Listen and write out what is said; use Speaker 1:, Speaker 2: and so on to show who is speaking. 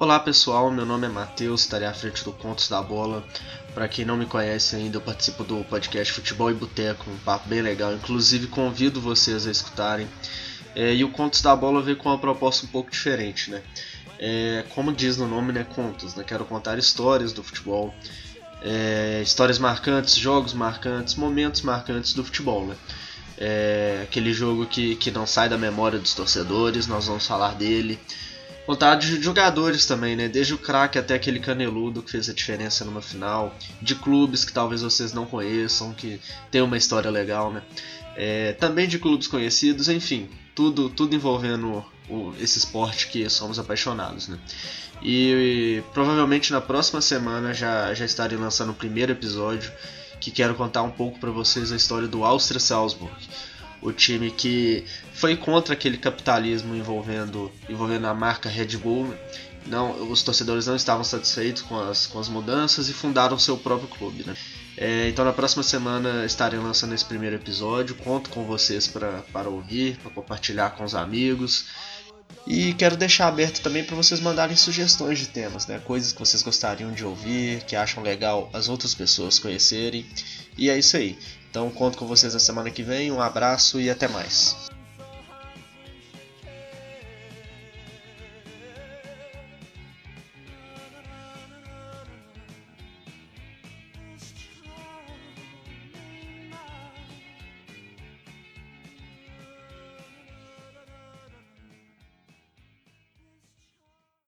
Speaker 1: Olá pessoal, meu nome é Matheus, estarei à frente do Contos da Bola. Para quem não me conhece ainda, eu participo do podcast Futebol e Boteco, um papo bem legal. Inclusive convido vocês a escutarem. É, e o Contos da Bola veio com uma proposta um pouco diferente, né? É, como diz no nome, né? Contos, né? Quero contar histórias do futebol, é, histórias marcantes, jogos marcantes, momentos marcantes do futebol, né? É, aquele jogo que, que não sai da memória dos torcedores, nós vamos falar dele contar de jogadores também, né? Desde o craque até aquele caneludo que fez a diferença numa final, de clubes que talvez vocês não conheçam, que tem uma história legal, né? É, também de clubes conhecidos, enfim, tudo, tudo envolvendo o, esse esporte que somos apaixonados, né? E, e provavelmente na próxima semana já, já estarei lançando o primeiro episódio que quero contar um pouco para vocês a história do Austria Salzburg o time que foi contra aquele capitalismo envolvendo, envolvendo a marca Red Bull. Não, os torcedores não estavam satisfeitos com as, com as mudanças e fundaram seu próprio clube. Né? É, então na próxima semana estarei lançando esse primeiro episódio. Conto com vocês para ouvir, para compartilhar com os amigos. E quero deixar aberto também para vocês mandarem sugestões de temas, né? coisas que vocês gostariam de ouvir, que acham legal as outras pessoas conhecerem. E é isso aí. Então conto com vocês na semana que vem. Um abraço e até mais.